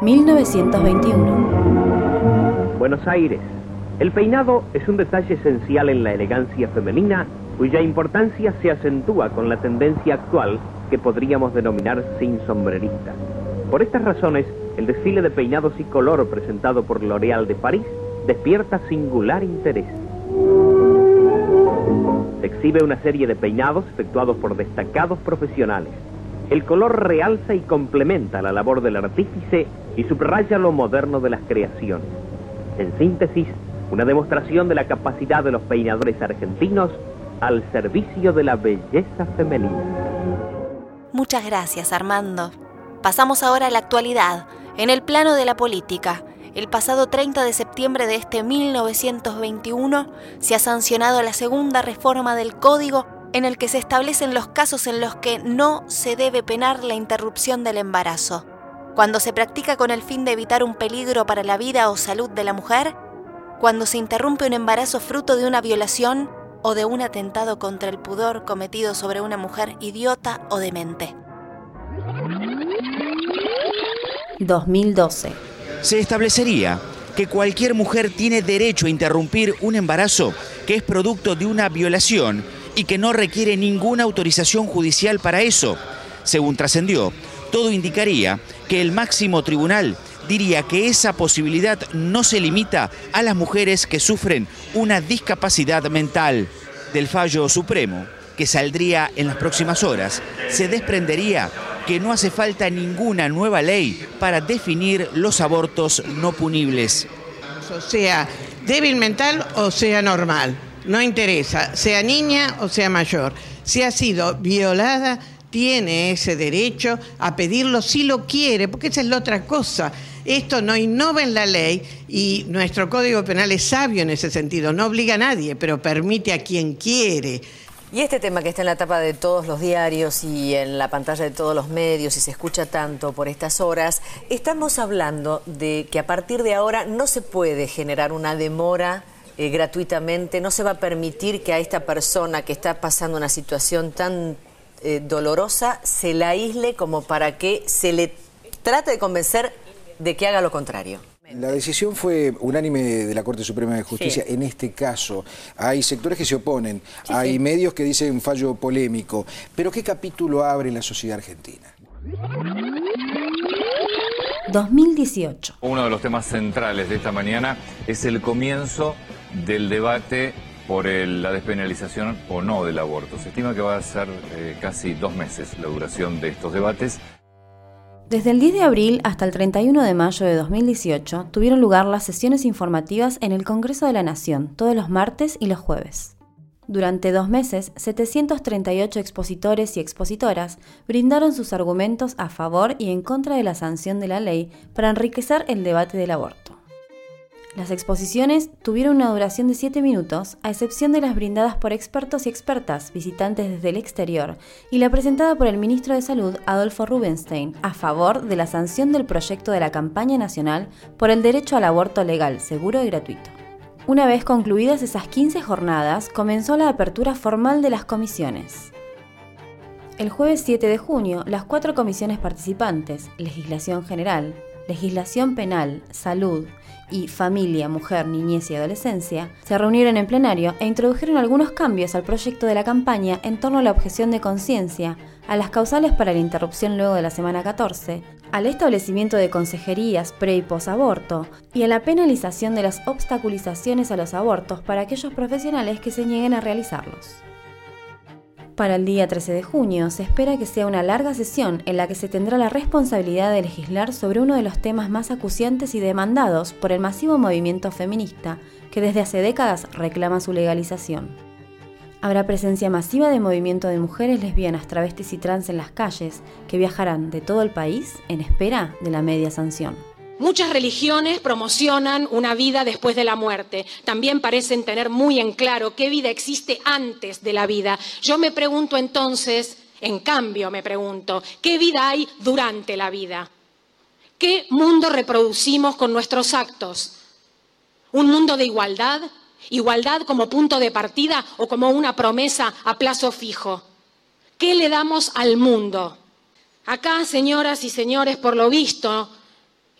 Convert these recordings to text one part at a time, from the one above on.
1921. Buenos Aires. El peinado es un detalle esencial en la elegancia femenina cuya importancia se acentúa con la tendencia actual que podríamos denominar sin sombrerista. Por estas razones, el desfile de peinados y color presentado por L'Oréal de París despierta singular interés. Se exhibe una serie de peinados efectuados por destacados profesionales. El color realza y complementa la labor del artífice y subraya lo moderno de las creaciones. En síntesis, una demostración de la capacidad de los peinadores argentinos al servicio de la belleza femenina. Muchas gracias, Armando. Pasamos ahora a la actualidad, en el plano de la política. El pasado 30 de septiembre de este 1921 se ha sancionado la segunda reforma del Código en el que se establecen los casos en los que no se debe penar la interrupción del embarazo. Cuando se practica con el fin de evitar un peligro para la vida o salud de la mujer, cuando se interrumpe un embarazo fruto de una violación o de un atentado contra el pudor cometido sobre una mujer idiota o demente. 2012. Se establecería que cualquier mujer tiene derecho a interrumpir un embarazo que es producto de una violación y que no requiere ninguna autorización judicial para eso. Según trascendió, todo indicaría que el máximo tribunal diría que esa posibilidad no se limita a las mujeres que sufren una discapacidad mental. Del fallo supremo, que saldría en las próximas horas, se desprendería que no hace falta ninguna nueva ley para definir los abortos no punibles. O sea, débil mental o sea normal, no interesa, sea niña o sea mayor. Si ha sido violada, tiene ese derecho a pedirlo si lo quiere, porque esa es la otra cosa. Esto no innova en la ley y nuestro Código Penal es sabio en ese sentido, no obliga a nadie, pero permite a quien quiere. Y este tema que está en la tapa de todos los diarios y en la pantalla de todos los medios y se escucha tanto por estas horas, estamos hablando de que a partir de ahora no se puede generar una demora eh, gratuitamente, no se va a permitir que a esta persona que está pasando una situación tan eh, dolorosa se la aísle como para que se le trate de convencer de que haga lo contrario. La decisión fue unánime de la Corte Suprema de Justicia en este caso. Hay sectores que se oponen, hay medios que dicen fallo polémico, pero ¿qué capítulo abre la sociedad argentina? 2018. Uno de los temas centrales de esta mañana es el comienzo del debate por la despenalización o no del aborto. Se estima que va a ser eh, casi dos meses la duración de estos debates. Desde el 10 de abril hasta el 31 de mayo de 2018 tuvieron lugar las sesiones informativas en el Congreso de la Nación, todos los martes y los jueves. Durante dos meses, 738 expositores y expositoras brindaron sus argumentos a favor y en contra de la sanción de la ley para enriquecer el debate del aborto. Las exposiciones tuvieron una duración de 7 minutos, a excepción de las brindadas por expertos y expertas visitantes desde el exterior y la presentada por el ministro de Salud, Adolfo Rubenstein, a favor de la sanción del proyecto de la campaña nacional por el derecho al aborto legal, seguro y gratuito. Una vez concluidas esas 15 jornadas, comenzó la apertura formal de las comisiones. El jueves 7 de junio, las cuatro comisiones participantes, Legislación General, Legislación Penal, Salud, y Familia, Mujer, Niñez y Adolescencia, se reunieron en plenario e introdujeron algunos cambios al proyecto de la campaña en torno a la objeción de conciencia, a las causales para la interrupción luego de la semana 14, al establecimiento de consejerías pre y posaborto y a la penalización de las obstaculizaciones a los abortos para aquellos profesionales que se nieguen a realizarlos. Para el día 13 de junio se espera que sea una larga sesión en la que se tendrá la responsabilidad de legislar sobre uno de los temas más acuciantes y demandados por el masivo movimiento feminista que desde hace décadas reclama su legalización. Habrá presencia masiva de movimiento de mujeres lesbianas, travestis y trans en las calles que viajarán de todo el país en espera de la media sanción. Muchas religiones promocionan una vida después de la muerte. También parecen tener muy en claro qué vida existe antes de la vida. Yo me pregunto entonces, en cambio me pregunto, ¿qué vida hay durante la vida? ¿Qué mundo reproducimos con nuestros actos? ¿Un mundo de igualdad? Igualdad como punto de partida o como una promesa a plazo fijo. ¿Qué le damos al mundo? Acá, señoras y señores, por lo visto,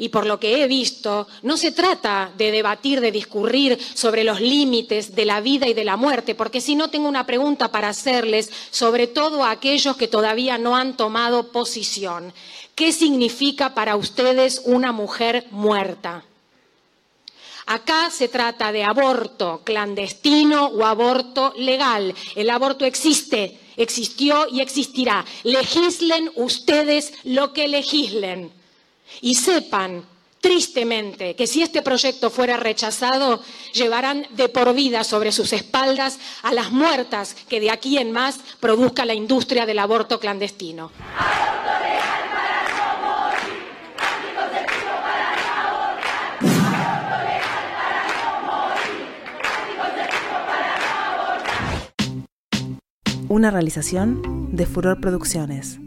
y por lo que he visto, no se trata de debatir, de discurrir sobre los límites de la vida y de la muerte, porque si no tengo una pregunta para hacerles, sobre todo a aquellos que todavía no han tomado posición. ¿Qué significa para ustedes una mujer muerta? Acá se trata de aborto clandestino o aborto legal. El aborto existe, existió y existirá. Legislen ustedes lo que legislen. Y sepan, tristemente, que si este proyecto fuera rechazado, llevarán de por vida sobre sus espaldas a las muertas que de aquí en más produzca la industria del aborto clandestino. Una realización de Furor Producciones.